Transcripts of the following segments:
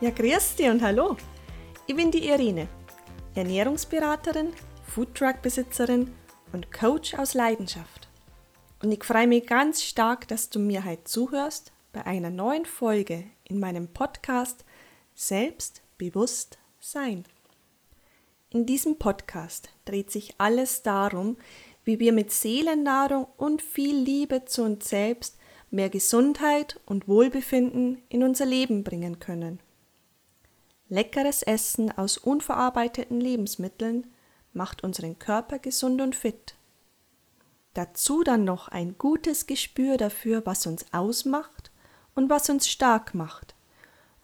Ja, grüß dich und hallo. Ich bin die Irene, Ernährungsberaterin, Foodtruck-Besitzerin und Coach aus Leidenschaft. Und ich freue mich ganz stark, dass du mir heute zuhörst bei einer neuen Folge in meinem Podcast Selbstbewusst sein. In diesem Podcast dreht sich alles darum, wie wir mit Seelennahrung und viel Liebe zu uns selbst mehr Gesundheit und Wohlbefinden in unser Leben bringen können. Leckeres Essen aus unverarbeiteten Lebensmitteln macht unseren Körper gesund und fit. Dazu dann noch ein gutes Gespür dafür, was uns ausmacht und was uns stark macht.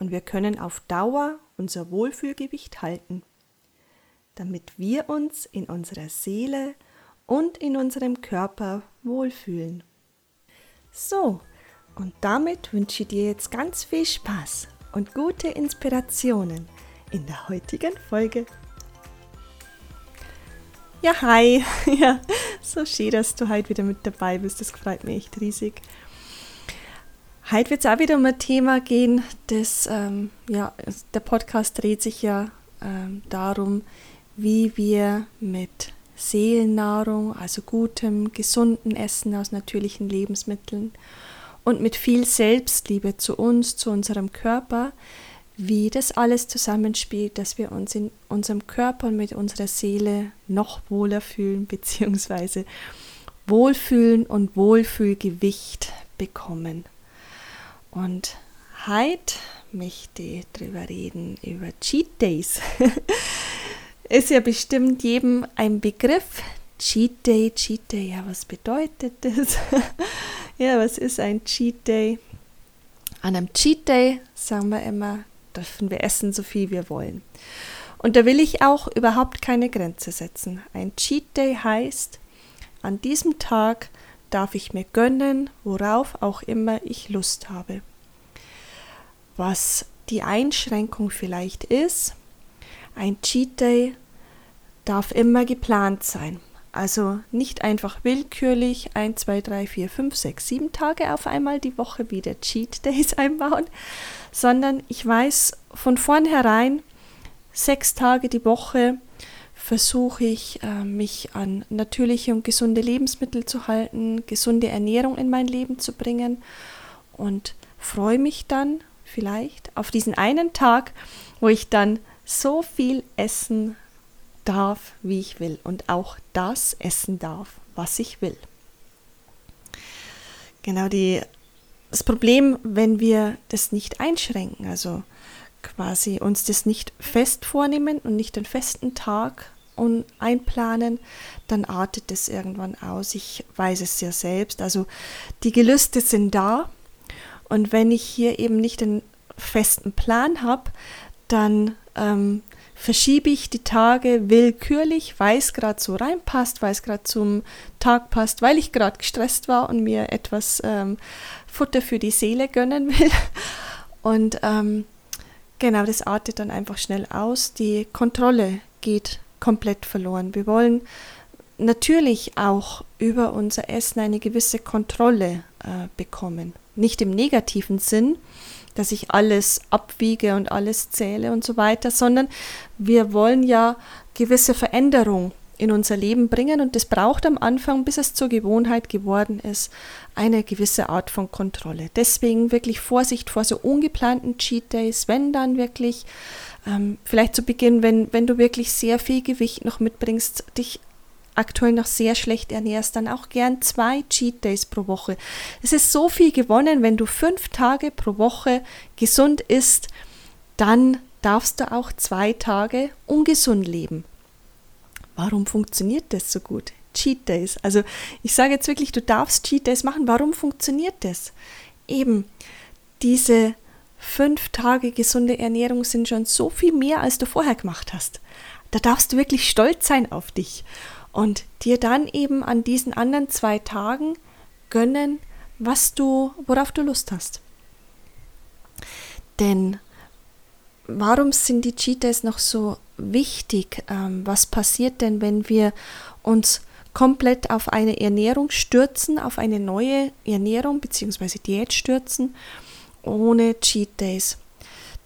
Und wir können auf Dauer unser Wohlfühlgewicht halten, damit wir uns in unserer Seele und in unserem Körper wohlfühlen. So, und damit wünsche ich dir jetzt ganz viel Spaß und gute Inspirationen in der heutigen Folge. Ja, hi. Ja, so schön, dass du heute wieder mit dabei bist. Das freut mich echt riesig. Heute wird es auch wieder um ein Thema gehen, das, ähm, ja, der Podcast dreht sich ja ähm, darum, wie wir mit Seelennahrung, also gutem, gesunden Essen aus natürlichen Lebensmitteln und mit viel Selbstliebe zu uns, zu unserem Körper, wie das alles zusammenspielt, dass wir uns in unserem Körper und mit unserer Seele noch wohler fühlen, beziehungsweise Wohlfühlen und Wohlfühlgewicht bekommen. Und heute möchte ich darüber reden, über Cheat Days. Ist ja bestimmt jedem ein Begriff. Cheat Day, Cheat Day, ja, was bedeutet das? Ja, was ist ein Cheat Day? An einem Cheat Day sagen wir immer, dürfen wir essen, so viel wir wollen. Und da will ich auch überhaupt keine Grenze setzen. Ein Cheat Day heißt, an diesem Tag darf ich mir gönnen, worauf auch immer ich Lust habe. Was die Einschränkung vielleicht ist, ein Cheat Day darf immer geplant sein. Also nicht einfach willkürlich 1, 2, 3, 4, 5, 6, 7 Tage auf einmal die Woche wieder Cheat Days einbauen, sondern ich weiß von vornherein, sechs Tage die Woche versuche ich, äh, mich an natürliche und gesunde Lebensmittel zu halten, gesunde Ernährung in mein Leben zu bringen und freue mich dann vielleicht auf diesen einen Tag, wo ich dann so viel essen darf, wie ich will und auch das essen darf, was ich will. Genau die, das Problem, wenn wir das nicht einschränken, also quasi uns das nicht fest vornehmen und nicht den festen Tag und einplanen, dann artet es irgendwann aus. Ich weiß es ja selbst. Also die Gelüste sind da und wenn ich hier eben nicht den festen Plan habe, dann ähm, verschiebe ich die Tage willkürlich, weil es gerade so reinpasst, weil es gerade zum Tag passt, weil ich gerade gestresst war und mir etwas ähm, Futter für die Seele gönnen will. Und ähm, genau, das artet dann einfach schnell aus. Die Kontrolle geht komplett verloren. Wir wollen natürlich auch über unser Essen eine gewisse Kontrolle äh, bekommen. Nicht im negativen Sinn, dass ich alles abwiege und alles zähle und so weiter, sondern wir wollen ja gewisse Veränderung in unser Leben bringen und das braucht am Anfang, bis es zur Gewohnheit geworden ist, eine gewisse Art von Kontrolle. Deswegen wirklich Vorsicht vor so ungeplanten Cheat Days, wenn dann wirklich, ähm, vielleicht zu Beginn, wenn, wenn du wirklich sehr viel Gewicht noch mitbringst, dich aktuell noch sehr schlecht ernährst, dann auch gern zwei Cheat Days pro Woche. Es ist so viel gewonnen, wenn du fünf Tage pro Woche gesund isst, dann darfst du auch zwei Tage ungesund leben. Warum funktioniert das so gut? Cheat Days. Also ich sage jetzt wirklich, du darfst Cheat Days machen. Warum funktioniert das? Eben diese fünf Tage gesunde Ernährung sind schon so viel mehr, als du vorher gemacht hast. Da darfst du wirklich stolz sein auf dich und dir dann eben an diesen anderen zwei Tagen gönnen, was du, worauf du Lust hast. Denn warum sind die Cheat Days noch so wichtig? Ähm, was passiert denn, wenn wir uns komplett auf eine Ernährung stürzen, auf eine neue Ernährung bzw. Diät stürzen, ohne Cheat Days?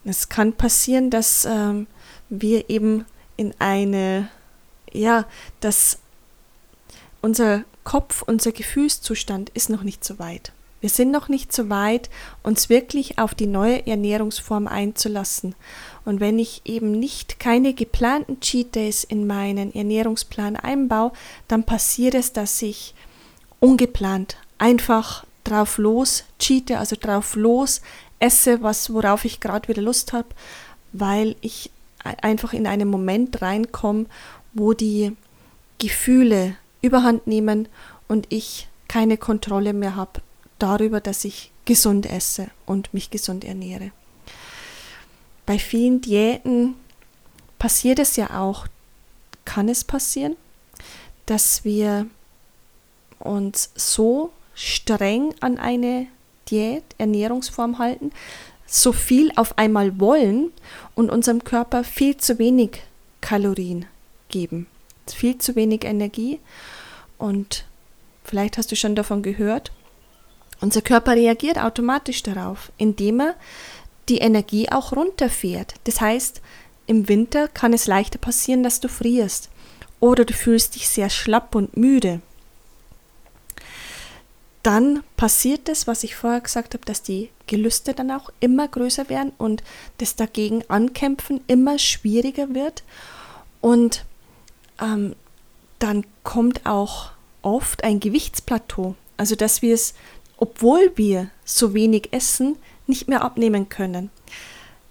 Es kann passieren, dass ähm, wir eben in eine, ja, dass unser Kopf, unser Gefühlszustand ist noch nicht so weit. Wir sind noch nicht so weit, uns wirklich auf die neue Ernährungsform einzulassen. Und wenn ich eben nicht keine geplanten Cheat Days in meinen Ernährungsplan einbaue, dann passiert es, dass ich ungeplant einfach drauf los cheate, also drauf los esse, was worauf ich gerade wieder Lust habe, weil ich einfach in einen Moment reinkomme, wo die Gefühle überhand nehmen und ich keine Kontrolle mehr habe darüber, dass ich gesund esse und mich gesund ernähre. Bei vielen Diäten passiert es ja auch, kann es passieren, dass wir uns so streng an eine Diät, Ernährungsform halten, so viel auf einmal wollen und unserem Körper viel zu wenig Kalorien geben, viel zu wenig Energie. Und vielleicht hast du schon davon gehört, unser Körper reagiert automatisch darauf, indem er die Energie auch runterfährt. Das heißt, im Winter kann es leichter passieren, dass du frierst oder du fühlst dich sehr schlapp und müde. Dann passiert es, was ich vorher gesagt habe, dass die Gelüste dann auch immer größer werden und das dagegen ankämpfen immer schwieriger wird. Und ähm, dann kommt auch oft ein Gewichtsplateau. Also dass wir es obwohl wir so wenig essen, nicht mehr abnehmen können.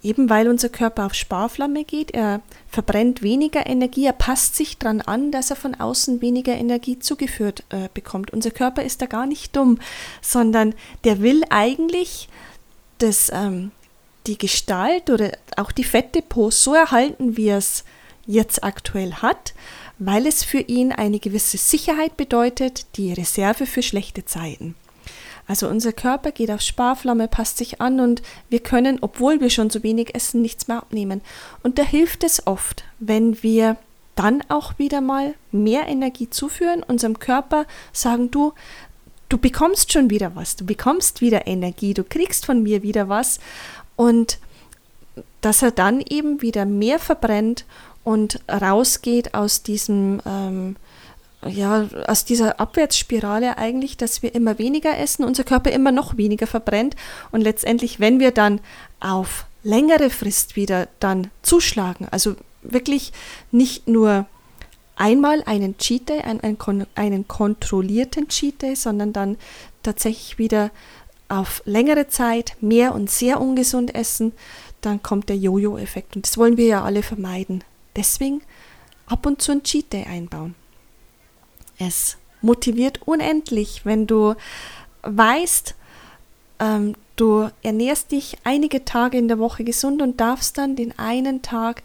Eben weil unser Körper auf Sparflamme geht, er verbrennt weniger Energie, er passt sich daran an, dass er von außen weniger Energie zugeführt äh, bekommt. Unser Körper ist da gar nicht dumm, sondern der will eigentlich das, ähm, die Gestalt oder auch die Fettdepots so erhalten, wie es jetzt aktuell hat, weil es für ihn eine gewisse Sicherheit bedeutet, die Reserve für schlechte Zeiten. Also unser Körper geht auf Sparflamme, passt sich an und wir können, obwohl wir schon so wenig essen, nichts mehr abnehmen. Und da hilft es oft, wenn wir dann auch wieder mal mehr Energie zuführen, unserem Körper sagen, du, du bekommst schon wieder was, du bekommst wieder Energie, du kriegst von mir wieder was und dass er dann eben wieder mehr verbrennt und rausgeht aus diesem ähm, ja, aus dieser Abwärtsspirale eigentlich, dass wir immer weniger essen, unser Körper immer noch weniger verbrennt und letztendlich, wenn wir dann auf längere Frist wieder dann zuschlagen, also wirklich nicht nur einmal einen Cheat Day, einen, einen, einen kontrollierten Cheat Day, sondern dann tatsächlich wieder auf längere Zeit mehr und sehr ungesund essen, dann kommt der Jojo-Effekt und das wollen wir ja alle vermeiden. Deswegen ab und zu ein Cheat Day einbauen. Es motiviert unendlich, wenn du weißt, ähm, du ernährst dich einige Tage in der Woche gesund und darfst dann den einen Tag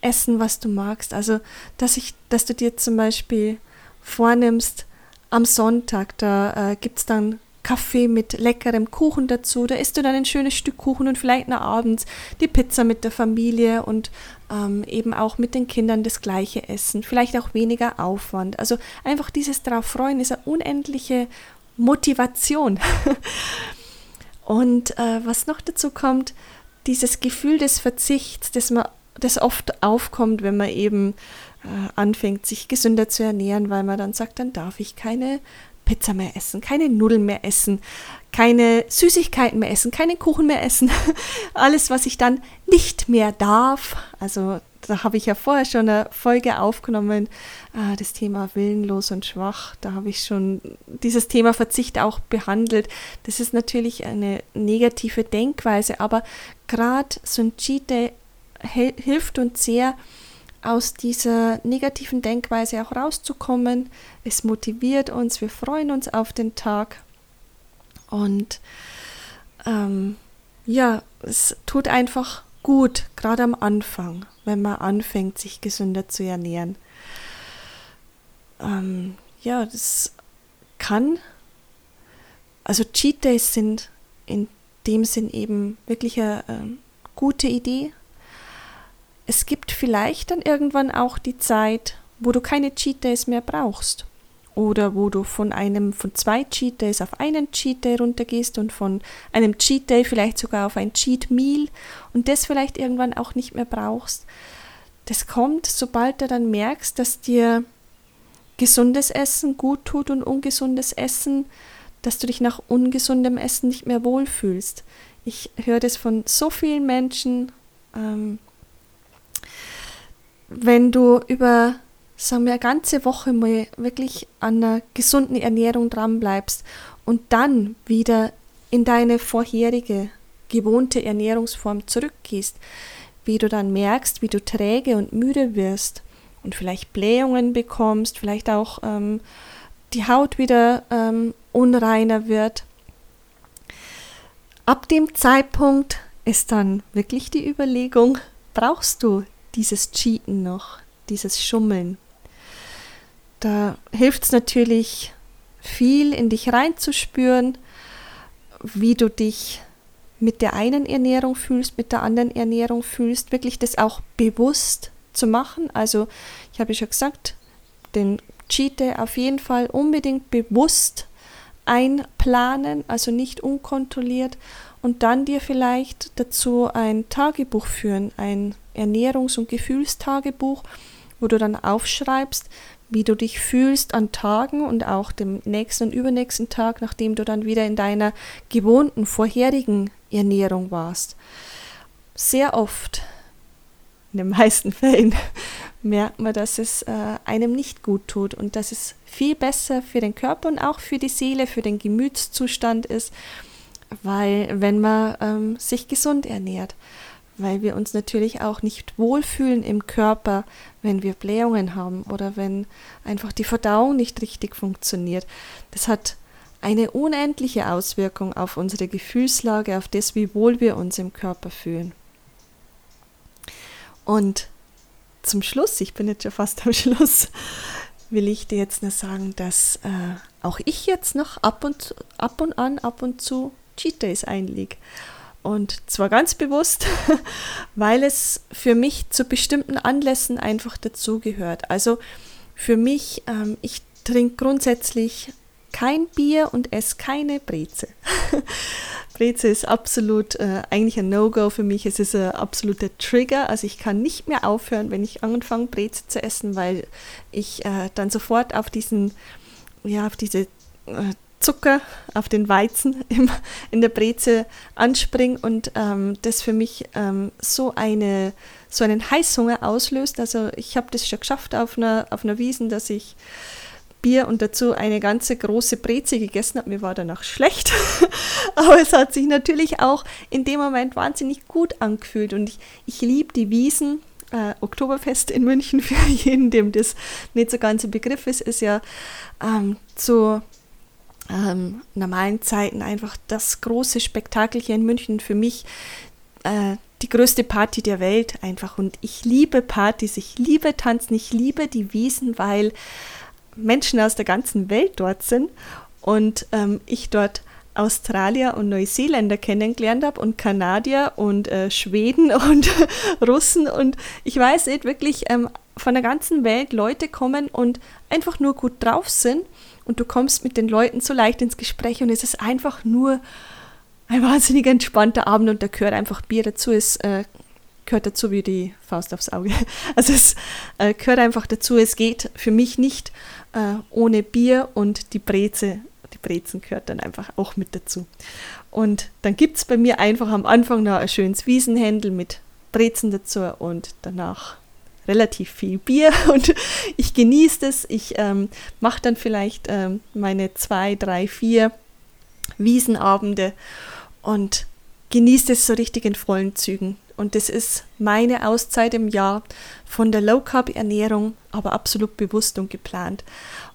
essen, was du magst. Also, dass, ich, dass du dir zum Beispiel vornimmst, am Sonntag, da äh, gibt es dann Kaffee mit leckerem Kuchen dazu. Da isst du dann ein schönes Stück Kuchen und vielleicht noch abends die Pizza mit der Familie und ähm, eben auch mit den Kindern das gleiche essen. Vielleicht auch weniger Aufwand. Also einfach dieses darauf freuen ist eine unendliche Motivation. und äh, was noch dazu kommt, dieses Gefühl des Verzichts, das, man, das oft aufkommt, wenn man eben äh, anfängt, sich gesünder zu ernähren, weil man dann sagt, dann darf ich keine Pizza mehr essen, keine Nudeln mehr essen, keine Süßigkeiten mehr essen, keinen Kuchen mehr essen. Alles, was ich dann nicht mehr darf. Also da habe ich ja vorher schon eine Folge aufgenommen, äh, das Thema willenlos und schwach. Da habe ich schon dieses Thema Verzicht auch behandelt. Das ist natürlich eine negative Denkweise, aber gerade Day hilft uns sehr, aus dieser negativen Denkweise auch rauszukommen. Es motiviert uns, wir freuen uns auf den Tag. Und ähm, ja, es tut einfach gut, gerade am Anfang, wenn man anfängt, sich gesünder zu ernähren. Ähm, ja, das kann, also Cheat Days sind in dem Sinn eben wirklich eine äh, gute Idee, es gibt vielleicht dann irgendwann auch die Zeit, wo du keine Cheat Days mehr brauchst. oder wo du von einem von zwei Cheat Days auf einen Cheat Day runtergehst und von einem Cheat Day vielleicht sogar auf ein Cheat Meal und das vielleicht irgendwann auch nicht mehr brauchst. Das kommt, sobald du dann merkst, dass dir gesundes Essen gut tut und ungesundes Essen, dass du dich nach ungesundem Essen nicht mehr wohlfühlst. Ich höre das von so vielen Menschen. Ähm, wenn du über sagen wir, eine ganze Woche mal wirklich an einer gesunden Ernährung dran bleibst und dann wieder in deine vorherige gewohnte Ernährungsform zurückgehst, wie du dann merkst, wie du träge und müde wirst und vielleicht Blähungen bekommst, vielleicht auch ähm, die Haut wieder ähm, unreiner wird. Ab dem Zeitpunkt ist dann wirklich die Überlegung, brauchst du dieses Cheaten noch, dieses Schummeln? Da hilft es natürlich viel, in dich reinzuspüren, wie du dich mit der einen Ernährung fühlst, mit der anderen Ernährung fühlst, wirklich das auch bewusst zu machen. Also ich habe schon gesagt, den Cheat auf jeden Fall unbedingt bewusst einplanen, also nicht unkontrolliert und dann dir vielleicht dazu ein Tagebuch führen, ein Ernährungs- und Gefühlstagebuch, wo du dann aufschreibst, wie du dich fühlst an Tagen und auch dem nächsten und übernächsten Tag, nachdem du dann wieder in deiner gewohnten vorherigen Ernährung warst. Sehr oft, in den meisten Fällen, merkt man, dass es äh, einem nicht gut tut und dass es viel besser für den Körper und auch für die Seele, für den Gemütszustand ist, weil wenn man ähm, sich gesund ernährt weil wir uns natürlich auch nicht wohlfühlen im Körper, wenn wir Blähungen haben oder wenn einfach die Verdauung nicht richtig funktioniert. Das hat eine unendliche Auswirkung auf unsere Gefühlslage, auf das, wie wohl wir uns im Körper fühlen. Und zum Schluss, ich bin jetzt schon fast am Schluss, will ich dir jetzt nur sagen, dass äh, auch ich jetzt noch ab und, ab und an, ab und zu Cheat Days einlege. Und zwar ganz bewusst, weil es für mich zu bestimmten Anlässen einfach dazugehört. Also für mich, ähm, ich trinke grundsätzlich kein Bier und esse keine Breze. Breze ist absolut äh, eigentlich ein No-Go für mich. Es ist ein absoluter Trigger. Also ich kann nicht mehr aufhören, wenn ich anfange, Breze zu essen, weil ich äh, dann sofort auf diesen, ja, auf diese äh, Zucker auf den Weizen im, in der Breze anspringe und ähm, das für mich ähm, so, eine, so einen Heißhunger auslöst. Also ich habe das schon geschafft auf einer, auf einer Wiesen, dass ich Bier und dazu eine ganze große Breze gegessen habe. Mir war danach schlecht, aber es hat sich natürlich auch in dem Moment wahnsinnig gut angefühlt und ich, ich liebe die Wiesen. Äh, Oktoberfest in München, für jeden, dem das nicht so ganz ein Begriff ist, ist ja ähm, zu ähm, normalen Zeiten einfach das große Spektakel hier in München für mich äh, die größte Party der Welt einfach. Und ich liebe Partys, ich liebe Tanzen, ich liebe die Wiesen, weil Menschen aus der ganzen Welt dort sind und ähm, ich dort Australier und Neuseeländer kennengelernt habe und Kanadier und äh, Schweden und Russen und ich weiß nicht wirklich ähm, von der ganzen Welt Leute kommen und einfach nur gut drauf sind und du kommst mit den Leuten so leicht ins Gespräch und es ist einfach nur ein wahnsinnig entspannter Abend und da gehört einfach Bier dazu. Es äh, gehört dazu wie die Faust aufs Auge. Also es äh, gehört einfach dazu. Es geht für mich nicht äh, ohne Bier und die Breze. Die Brezen gehört dann einfach auch mit dazu. Und dann gibt es bei mir einfach am Anfang noch ein schönes Wiesenhändel mit Brezen dazu und danach relativ viel Bier und ich genieße das. Ich ähm, mache dann vielleicht ähm, meine zwei, drei, vier Wiesenabende und genieße es so richtig in vollen Zügen. Und das ist meine Auszeit im Jahr von der Low Carb Ernährung, aber absolut bewusst und geplant.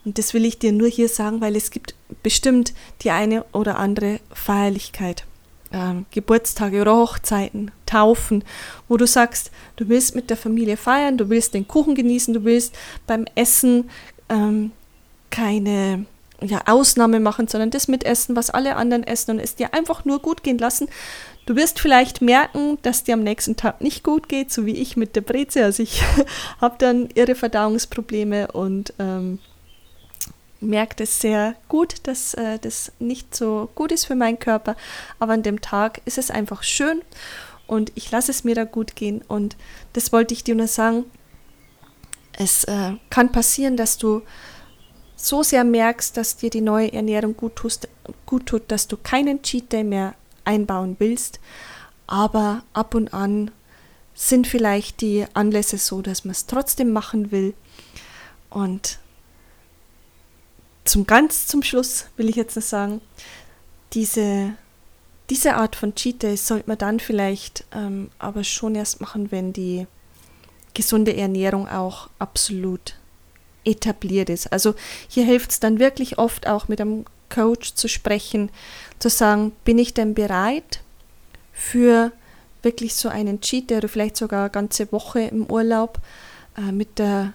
Und das will ich dir nur hier sagen, weil es gibt bestimmt die eine oder andere Feierlichkeit ähm, Geburtstage oder Hochzeiten, Taufen, wo du sagst, du willst mit der Familie feiern, du willst den Kuchen genießen, du willst beim Essen ähm, keine ja, Ausnahme machen, sondern das mitessen, was alle anderen essen und es dir einfach nur gut gehen lassen. Du wirst vielleicht merken, dass dir am nächsten Tag nicht gut geht, so wie ich mit der Breze. Also ich habe dann irre Verdauungsprobleme und ähm, merke das sehr gut, dass äh, das nicht so gut ist für meinen Körper. Aber an dem Tag ist es einfach schön und ich lasse es mir da gut gehen. Und das wollte ich dir nur sagen. Es äh, kann passieren, dass du so sehr merkst, dass dir die neue Ernährung gut, tust, gut tut, dass du keinen Cheat Day mehr einbauen willst. Aber ab und an sind vielleicht die Anlässe so, dass man es trotzdem machen will. Und zum ganz zum Schluss will ich jetzt noch sagen, diese, diese Art von Cheat Days sollte man dann vielleicht ähm, aber schon erst machen, wenn die gesunde Ernährung auch absolut etabliert ist. Also hier hilft es dann wirklich oft auch mit einem Coach zu sprechen, zu sagen, bin ich denn bereit für wirklich so einen Cheat Day oder vielleicht sogar eine ganze Woche im Urlaub äh, mit der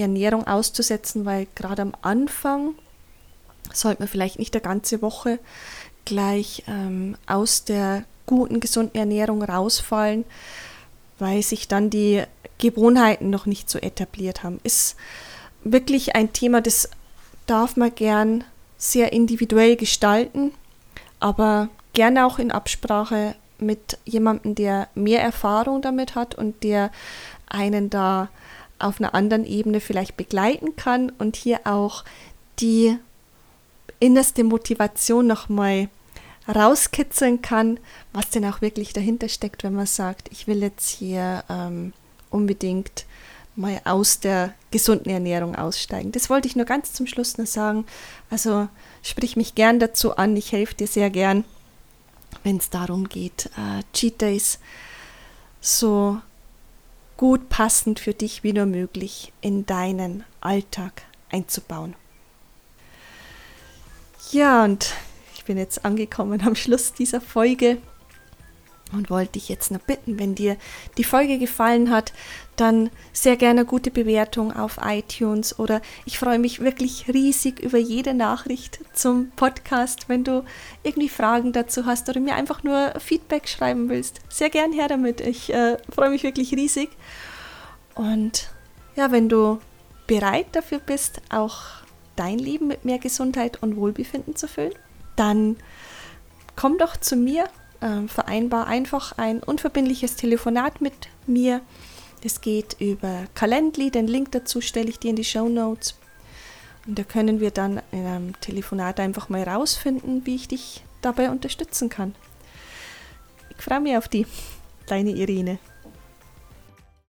Ernährung auszusetzen, weil gerade am Anfang sollte man vielleicht nicht eine ganze Woche gleich ähm, aus der guten, gesunden Ernährung rausfallen, weil sich dann die Gewohnheiten noch nicht so etabliert haben. Ist wirklich ein Thema, das darf man gern sehr individuell gestalten, aber gerne auch in Absprache mit jemandem, der mehr Erfahrung damit hat und der einen da auf einer anderen Ebene vielleicht begleiten kann und hier auch die innerste Motivation nochmal rauskitzeln kann, was denn auch wirklich dahinter steckt, wenn man sagt, ich will jetzt hier ähm, unbedingt mal aus der gesunden Ernährung aussteigen. Das wollte ich nur ganz zum Schluss noch sagen. Also sprich mich gern dazu an, ich helfe dir sehr gern, wenn es darum geht, äh, Cheat Days so gut passend für dich wie nur möglich in deinen Alltag einzubauen. Ja, und ich bin jetzt angekommen am Schluss dieser Folge und wollte dich jetzt noch bitten, wenn dir die Folge gefallen hat, dann sehr gerne gute Bewertung auf iTunes oder ich freue mich wirklich riesig über jede Nachricht zum Podcast, wenn du irgendwie Fragen dazu hast oder mir einfach nur Feedback schreiben willst. Sehr gern her damit. Ich äh, freue mich wirklich riesig. Und ja, wenn du bereit dafür bist, auch dein Leben mit mehr Gesundheit und Wohlbefinden zu füllen, dann komm doch zu mir äh, vereinbar einfach ein unverbindliches Telefonat mit mir. Das geht über Calendly, den Link dazu stelle ich dir in die Show Notes. Und da können wir dann in einem Telefonat einfach mal rausfinden, wie ich dich dabei unterstützen kann. Ich freue mich auf die, deine Irene.